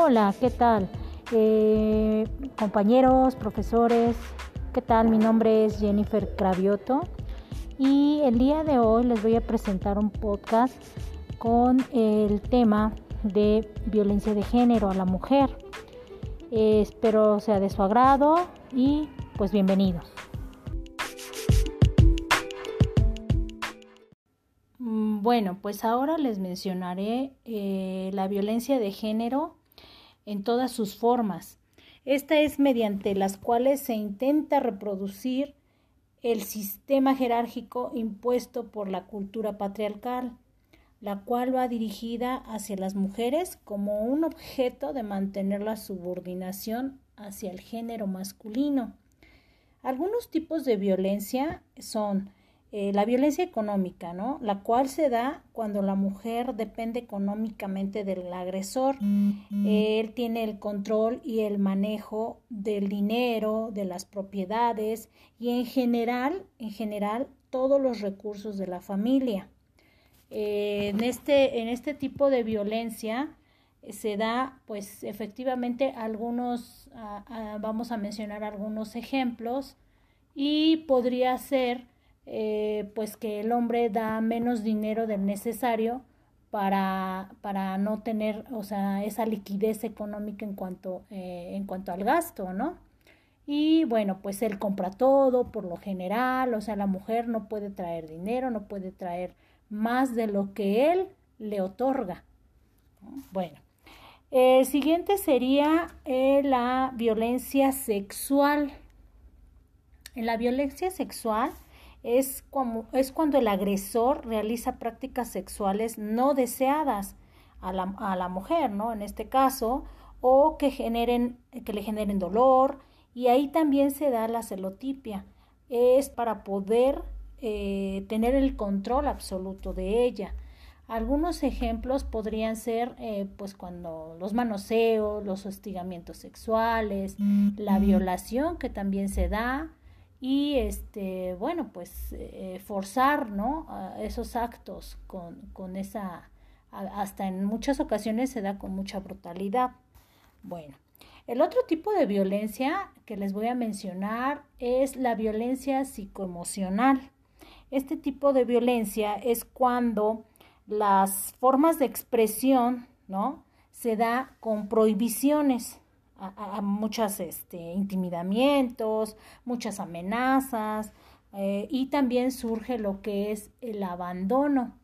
Hola, ¿qué tal? Eh, compañeros, profesores, ¿qué tal? Mi nombre es Jennifer Cravioto y el día de hoy les voy a presentar un podcast con el tema de violencia de género a la mujer. Eh, espero sea de su agrado y pues bienvenidos. Mm, bueno, pues ahora les mencionaré eh, la violencia de género en todas sus formas. Esta es mediante las cuales se intenta reproducir el sistema jerárquico impuesto por la cultura patriarcal, la cual va dirigida hacia las mujeres como un objeto de mantener la subordinación hacia el género masculino. Algunos tipos de violencia son eh, la violencia económica, ¿no? La cual se da cuando la mujer depende económicamente del agresor. Él tiene el control y el manejo del dinero, de las propiedades y en general, en general, todos los recursos de la familia. Eh, en, este, en este tipo de violencia eh, se da, pues efectivamente, algunos, ah, ah, vamos a mencionar algunos ejemplos y podría ser eh, pues que el hombre da menos dinero del necesario para, para no tener, o sea, esa liquidez económica en cuanto, eh, en cuanto al gasto, ¿no? Y bueno, pues él compra todo por lo general, o sea, la mujer no puede traer dinero, no puede traer más de lo que él le otorga. Bueno, el siguiente sería eh, la violencia sexual. En la violencia sexual, es, como, es cuando el agresor realiza prácticas sexuales no deseadas a la, a la mujer, ¿no? En este caso, o que, generen, que le generen dolor, y ahí también se da la celotipia. Es para poder eh, tener el control absoluto de ella. Algunos ejemplos podrían ser, eh, pues, cuando los manoseos, los hostigamientos sexuales, la violación que también se da, y este bueno pues eh, forzar no esos actos con, con esa hasta en muchas ocasiones se da con mucha brutalidad. Bueno el otro tipo de violencia que les voy a mencionar es la violencia psicoemocional. Este tipo de violencia es cuando las formas de expresión no se da con prohibiciones a, muchos este, intimidamientos, muchas amenazas eh, y también surge lo que es el abandono.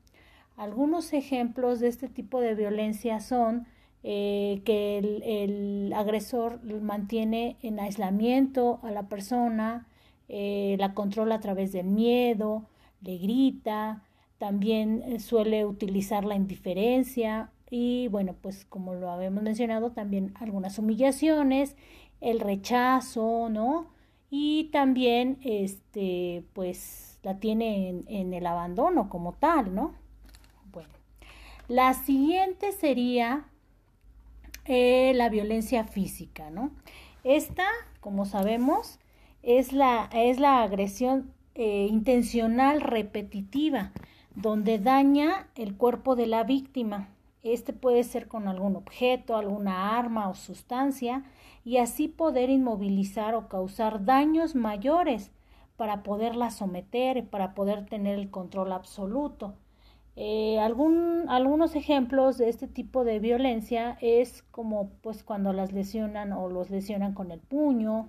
Algunos ejemplos de este tipo de violencia son eh, que el, agresor mantiene en aislamiento a la persona, eh, la controla a través del miedo, le grita, también suele utilizar la indiferencia y bueno, pues como lo habíamos mencionado, también algunas humillaciones, el rechazo, ¿no? Y también, este, pues la tiene en, el abandono como tal, ¿no? Bueno, la siguiente sería eh, la violencia física, ¿no? Esta, como sabemos, es la, es la agresión eh, intencional repetitiva, donde daña el cuerpo de la víctima este puede ser con algún objeto, alguna arma o sustancia y así poder inmovilizar o causar daños mayores para poderla someter, para poder tener el control absoluto. Eh, algún, algunos ejemplos de este tipo de violencia es como pues cuando las lesionan o los lesionan con el puño,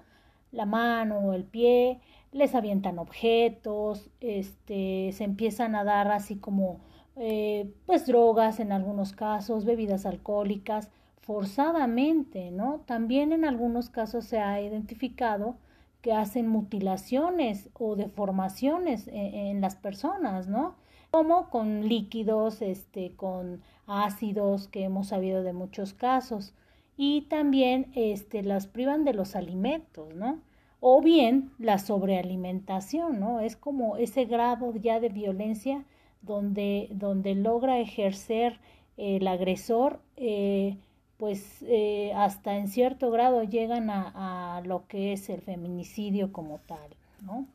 la mano o el pie, les avientan objetos, este, se empiezan a dar así como eh, pues drogas en algunos casos, bebidas alcohólicas, forzadamente, ¿no? También en algunos casos se ha identificado que hacen mutilaciones o deformaciones en, en las personas, ¿no? Como con líquidos, este, con ácidos, que hemos sabido de muchos casos. Y también este, las privan de los alimentos, ¿no? O bien la sobrealimentación, ¿no? Es como ese grado ya de violencia donde, donde logra ejercer el agresor, eh, pues eh, hasta en cierto grado llegan a, lo que es el feminicidio como tal, ¿no?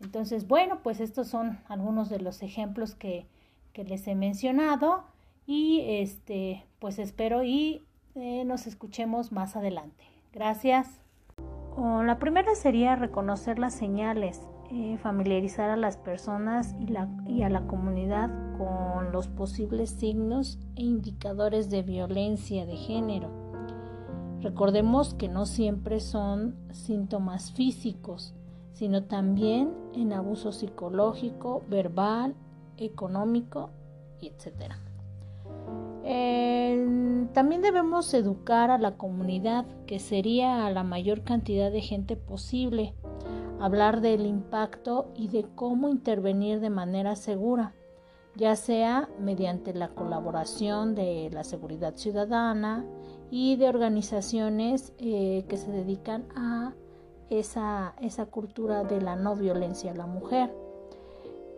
Entonces, bueno, pues estos son algunos de los ejemplos que, que les he mencionado y este, pues espero y eh, nos escuchemos más adelante. Gracias. la primera sería reconocer las señales, eh, familiarizar a las personas y, a la comunidad con los posibles signos e indicadores de violencia de género. Recordemos que no siempre son síntomas físicos, sino también en abuso psicológico, verbal, económico, etc. también debemos educar a la comunidad, que sería a la mayor cantidad de gente posible, hablar del impacto y de cómo intervenir de manera segura, ya sea mediante la colaboración de la seguridad ciudadana y de organizaciones eh, que se dedican a esa, esa cultura de la no violencia a la mujer.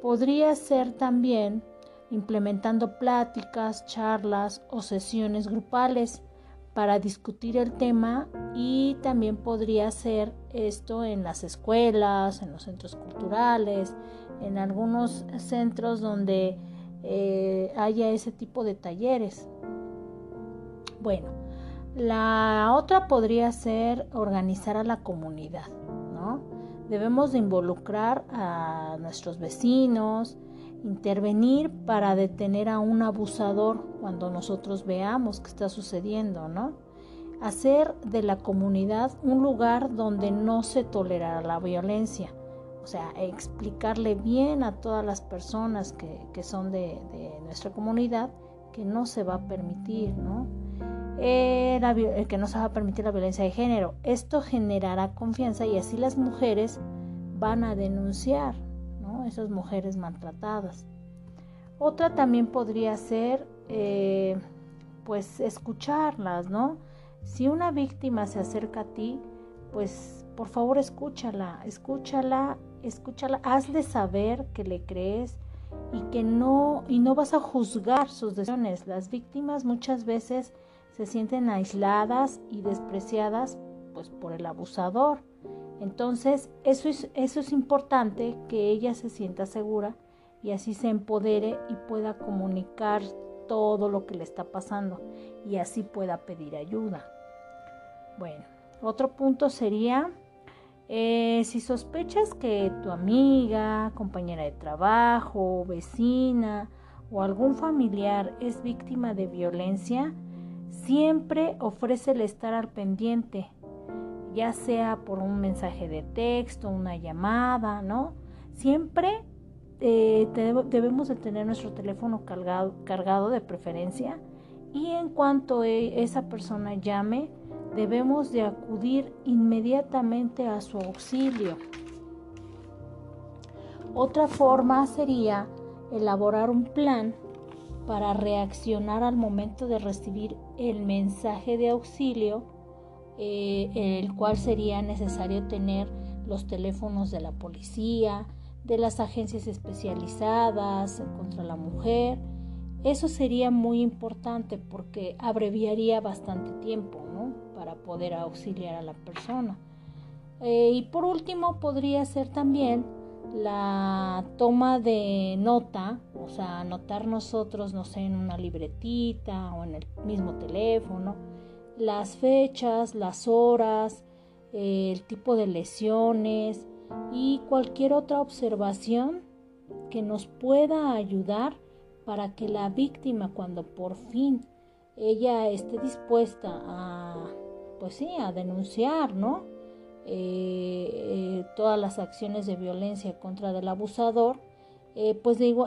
Podría ser también implementando pláticas, charlas o sesiones grupales para discutir el tema y también podría ser esto en las escuelas, en los centros culturales, en algunos centros donde eh, haya ese tipo de talleres. Bueno, la otra podría ser organizar a la comunidad, ¿no? Debemos de involucrar a nuestros vecinos, intervenir para detener a un abusador cuando nosotros veamos que está sucediendo, ¿no? Hacer de la comunidad un lugar donde no se tolerará la violencia. O sea, explicarle bien a todas las personas que, son de, nuestra comunidad que no se va a permitir, ¿no? Eh, eh, que no se va a permitir la violencia de género. Esto generará confianza y así las mujeres van a denunciar. Esas mujeres maltratadas. Otra también podría ser, eh, pues, escucharlas, ¿no? Si una víctima se acerca a ti, pues, por favor, escúchala, escúchala, escúchala, hazle saber que le crees y que no, y no vas a juzgar sus decisiones. Las víctimas muchas veces se sienten aisladas y despreciadas pues por el abusador. Entonces, eso es, eso es importante que ella se sienta segura y así se empodere y pueda comunicar todo lo que le está pasando y así pueda pedir ayuda. Bueno, otro punto sería eh, si sospechas que tu amiga, compañera de trabajo, vecina o algún familiar es víctima de violencia, siempre ofrece el estar al pendiente, ya sea por un mensaje de texto, una llamada, ¿no? Siempre eh, debemos de tener nuestro teléfono cargado, cargado de preferencia y en cuanto e, esa persona llame, debemos de acudir inmediatamente a su auxilio. Otra forma sería elaborar un plan para reaccionar al momento de recibir el mensaje de auxilio, eh, el cual sería necesario tener los teléfonos de la policía, de las agencias especializadas contra la mujer. Eso sería muy importante porque abreviaría bastante tiempo para poder auxiliar a la persona. Eh, y por último, podría ser también la toma de nota, o sea, anotar nosotros, no sé, en una libretita o en el mismo teléfono, las fechas, las horas, el tipo de lesiones y cualquier otra observación que nos pueda ayudar para que la víctima cuando por fin ella esté dispuesta a pues sí a denunciar no eh, eh, todas las acciones de violencia contra el abusador, eh, pues digo,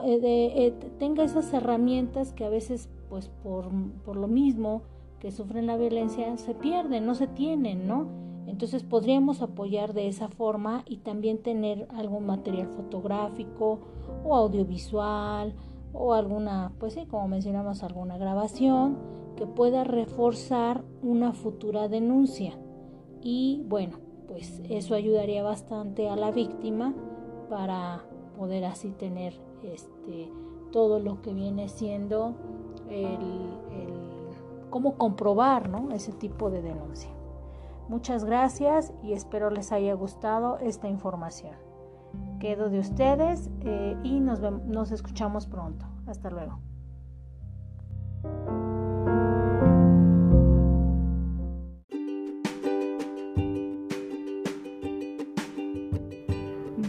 tenga esas herramientas que a veces, pues por, por lo mismo que sufren la violencia, se pierden, no se tienen, ¿no? Entonces podríamos apoyar de esa forma y también tener algún material fotográfico o audiovisual o alguna, pues sí, como mencionamos, alguna grabación que pueda reforzar una futura denuncia. Y bueno, pues eso ayudaría bastante a la víctima para poder así tener este todo lo que viene siendo el, cómo comprobar ¿no? ese tipo de denuncia. Muchas gracias y espero les haya gustado esta información. Quedo de ustedes eh, y nos, vemos, nos escuchamos pronto. Hasta luego.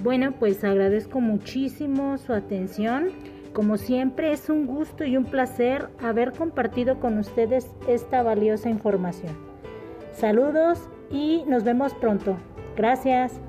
Bueno, pues agradezco muchísimo su atención. Como siempre, es un gusto y un placer haber compartido con ustedes esta valiosa información. Saludos y nos vemos pronto. Gracias.